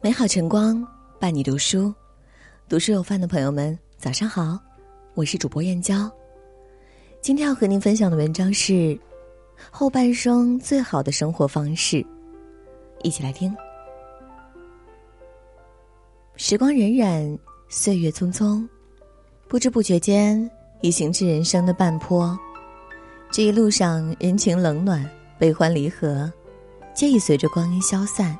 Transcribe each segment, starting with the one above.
美好晨光伴你读书，读书有范的朋友们，早上好，我是主播燕娇。今天要和您分享的文章是后半生最好的生活方式，一起来听。时光荏苒，岁月匆匆，不知不觉间已行至人生的半坡。这一路上，人情冷暖、悲欢离合，皆已随着光阴消散。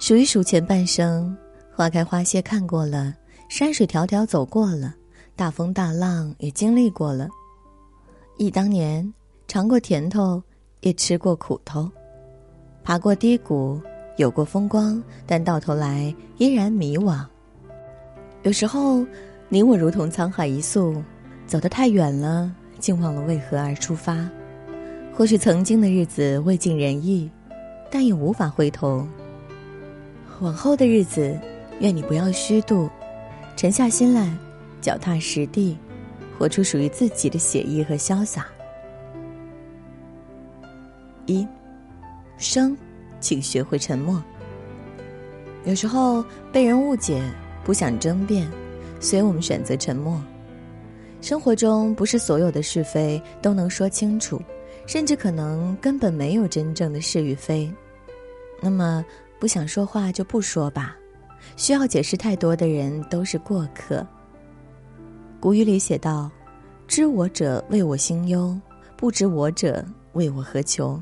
数一数前半生，花开花谢看过了，山水迢迢走过了，大风大浪也经历过了。忆当年，尝过甜头，也吃过苦头，爬过低谷，有过风光，但到头来依然迷惘。有时候，你我如同沧海一粟，走得太远了。竟忘了为何而出发。或许曾经的日子未尽人意，但也无法回头。往后的日子，愿你不要虚度，沉下心来，脚踏实地，活出属于自己的写意和潇洒。一生，请学会沉默。有时候被人误解，不想争辩，所以我们选择沉默。生活中不是所有的是非都能说清楚，甚至可能根本没有真正的是与非。那么，不想说话就不说吧。需要解释太多的人都是过客。古语里写道：“知我者谓我心忧，不知我者谓我何求。”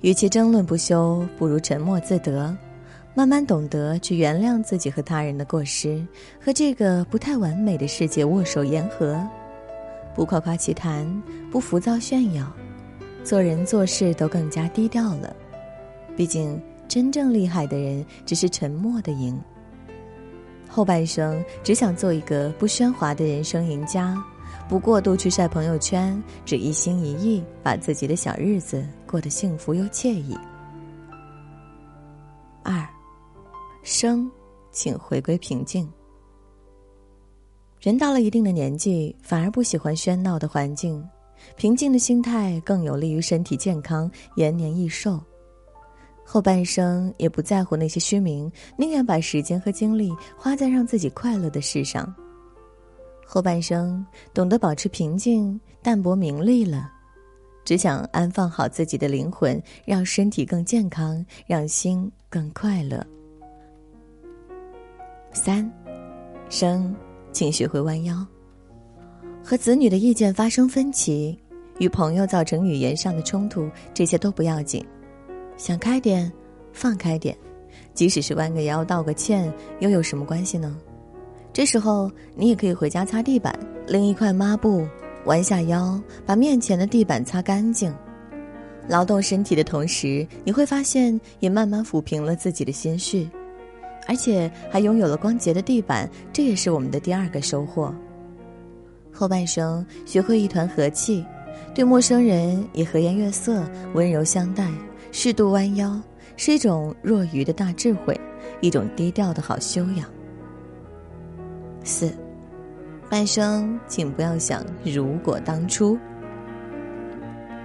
与其争论不休，不如沉默自得。慢慢懂得去原谅自己和他人的过失，和这个不太完美的世界握手言和，不夸夸其谈，不浮躁炫耀，做人做事都更加低调了。毕竟，真正厉害的人只是沉默的赢。后半生只想做一个不喧哗的人生赢家，不过度去晒朋友圈，只一心一意把自己的小日子过得幸福又惬意。二。生，请回归平静。人到了一定的年纪，反而不喜欢喧闹的环境，平静的心态更有利于身体健康、延年益寿。后半生也不在乎那些虚名，宁愿把时间和精力花在让自己快乐的事上。后半生懂得保持平静，淡泊名利了，只想安放好自己的灵魂，让身体更健康，让心更快乐。三，生，请学会弯腰。和子女的意见发生分歧，与朋友造成语言上的冲突，这些都不要紧。想开点，放开点，即使是弯个腰、道个歉，又有什么关系呢？这时候，你也可以回家擦地板，拎一块抹布，弯下腰，把面前的地板擦干净。劳动身体的同时，你会发现，也慢慢抚平了自己的心绪。而且还拥有了光洁的地板，这也是我们的第二个收获。后半生学会一团和气，对陌生人也和颜悦色、温柔相待，适度弯腰，是一种若愚的大智慧，一种低调的好修养。四，半生请不要想如果当初。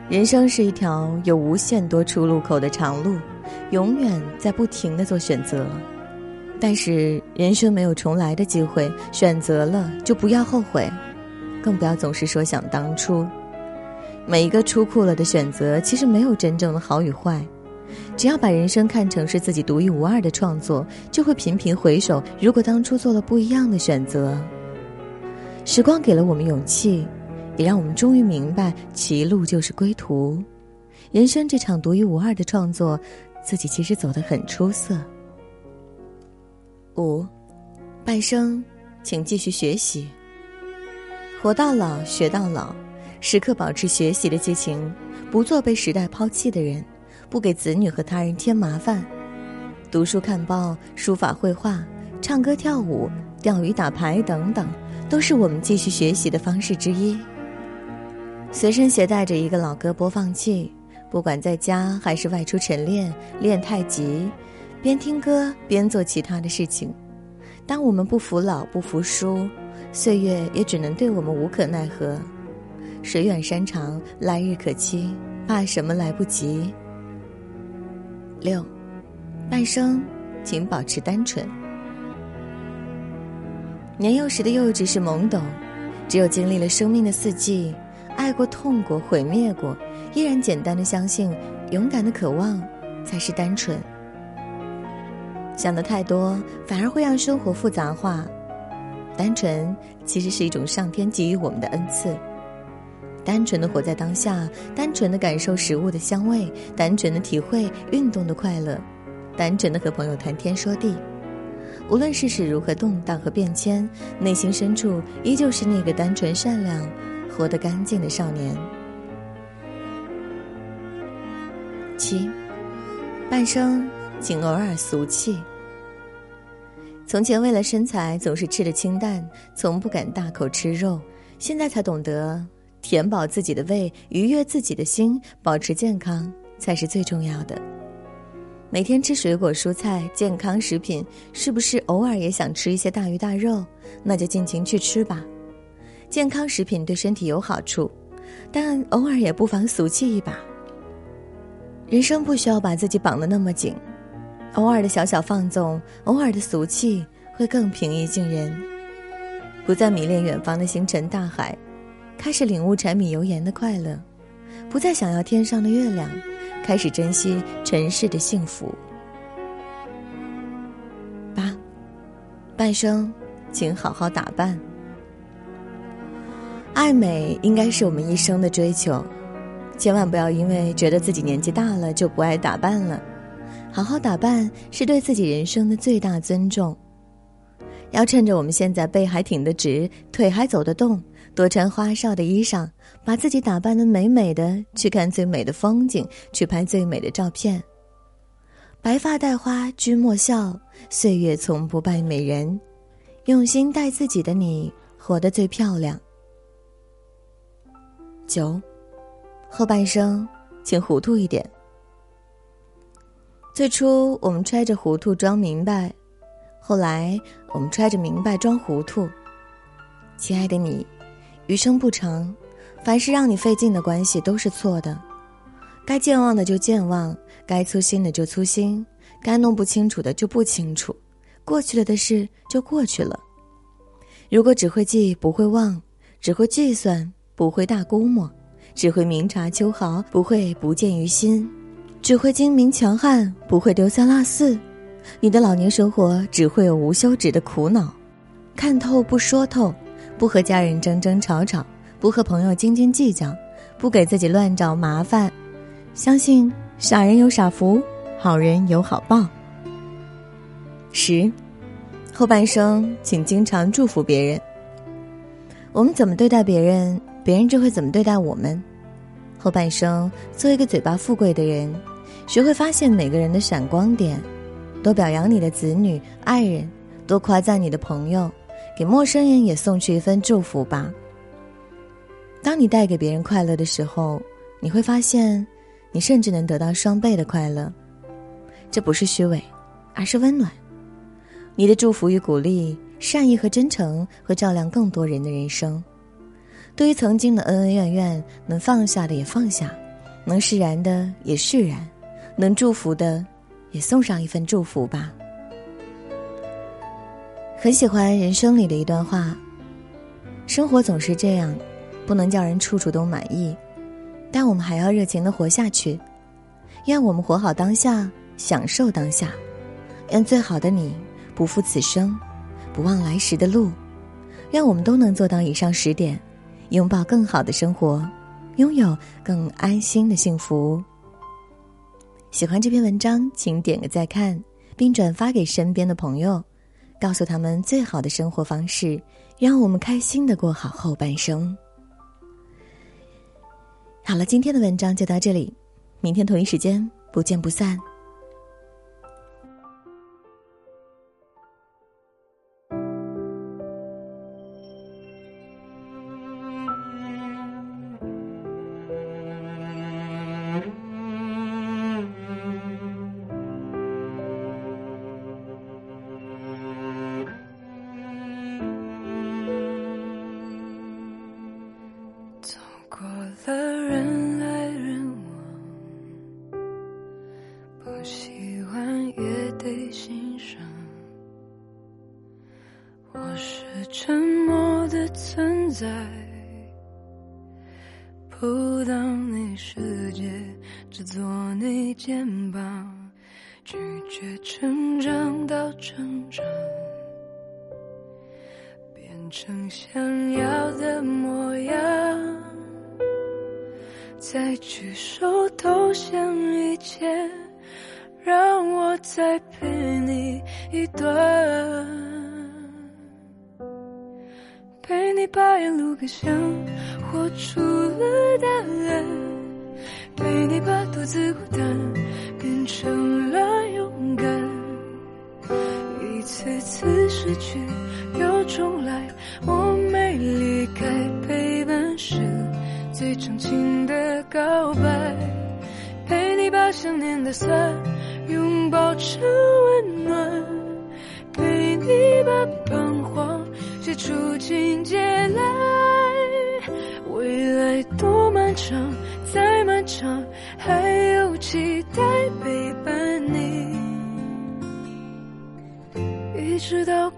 人生是一条有无限多出路口的长路，永远在不停的做选择。但是人生没有重来的机会，选择了就不要后悔，更不要总是说想当初。每一个出库了的选择，其实没有真正的好与坏。只要把人生看成是自己独一无二的创作，就会频频回首，如果当初做了不一样的选择。时光给了我们勇气，也让我们终于明白，歧路就是归途。人生这场独一无二的创作，自己其实走得很出色。五，半生，请继续学习。活到老，学到老，时刻保持学习的激情，不做被时代抛弃的人，不给子女和他人添麻烦。读书看报、书法绘画、唱歌跳舞、钓鱼打牌等等，都是我们继续学习的方式之一。随身携带着一个老歌播放器，不管在家还是外出晨练练太极。边听歌边做其他的事情，当我们不服老不服输，岁月也只能对我们无可奈何。水远山长，来日可期，怕什么来不及？六，半生，请保持单纯。年幼时的幼稚是懵懂，只有经历了生命的四季，爱过、痛过、毁灭过，依然简单的相信，勇敢的渴望，才是单纯。想的太多，反而会让生活复杂化。单纯其实是一种上天给予我们的恩赐。单纯的活在当下，单纯的感受食物的香味，单纯的体会运动的快乐，单纯的和朋友谈天说地。无论世事如何动荡和变迁，内心深处依旧是那个单纯善良、活得干净的少年。七，半生请偶尔俗气。从前为了身材总是吃的清淡，从不敢大口吃肉，现在才懂得填饱自己的胃，愉悦自己的心，保持健康才是最重要的。每天吃水果蔬菜健康食品，是不是偶尔也想吃一些大鱼大肉？那就尽情去吃吧。健康食品对身体有好处，但偶尔也不妨俗气一把。人生不需要把自己绑得那么紧。偶尔的小小放纵，偶尔的俗气，会更平易近人。不再迷恋远方的星辰大海，开始领悟柴米油盐的快乐；不再想要天上的月亮，开始珍惜尘世的幸福。八，半生，请好好打扮。爱美应该是我们一生的追求，千万不要因为觉得自己年纪大了就不爱打扮了。好好打扮是对自己人生的最大尊重。要趁着我们现在背还挺得直，腿还走得动，多穿花哨的衣裳，把自己打扮的美美的，去看最美的风景，去拍最美的照片。白发戴花君莫笑，岁月从不败美人。用心待自己的你，活得最漂亮。九，后半生，请糊涂一点。最初我们揣着糊涂装明白，后来我们揣着明白装糊涂。亲爱的你，余生不长，凡是让你费劲的关系都是错的，该健忘的就健忘，该粗心的就粗心，该弄不清楚的就不清楚，过去了的事就过去了。如果只会记不会忘，只会计算不会大估摸，只会明察秋毫不会不见于心。只会精明强悍，不会丢三落四。你的老年生活只会有无休止的苦恼。看透不说透，不和家人争争吵吵，不和朋友斤斤计较，不给自己乱找麻烦。相信傻人有傻福，好人有好报。十，后半生请经常祝福别人。我们怎么对待别人，别人就会怎么对待我们。后半生，做一个嘴巴富贵的人，学会发现每个人的闪光点，多表扬你的子女、爱人，多夸赞你的朋友，给陌生人也送去一份祝福吧。当你带给别人快乐的时候，你会发现，你甚至能得到双倍的快乐。这不是虚伪，而是温暖。你的祝福与鼓励、善意和真诚，会照亮更多人的人生。对于曾经的恩恩怨怨，能放下的也放下，能释然的也释然，能祝福的也送上一份祝福吧。很喜欢人生里的一段话：生活总是这样，不能叫人处处都满意，但我们还要热情的活下去。愿我们活好当下，享受当下。愿最好的你不负此生，不忘来时的路。愿我们都能做到以上十点。拥抱更好的生活，拥有更安心的幸福。喜欢这篇文章，请点个再看，并转发给身边的朋友，告诉他们最好的生活方式，让我们开心的过好后半生。好了，今天的文章就到这里，明天同一时间不见不散。过了人来人往，不喜欢也得欣赏。我是沉默的存在，不当你世界，只做你肩膀，拒绝成长到成长，变成想要的模样，再举手投降一切，让我再陪你一段。陪你把沿路感想活出了答案，陪你把独自孤单变成了勇敢。一次次失去又重来，我没离开，陪伴是最长情的告白。陪你把想念的酸拥抱成温暖，陪你把彷徨。写出情节来，未来多漫长，再漫长，还有期待陪伴你，一直到。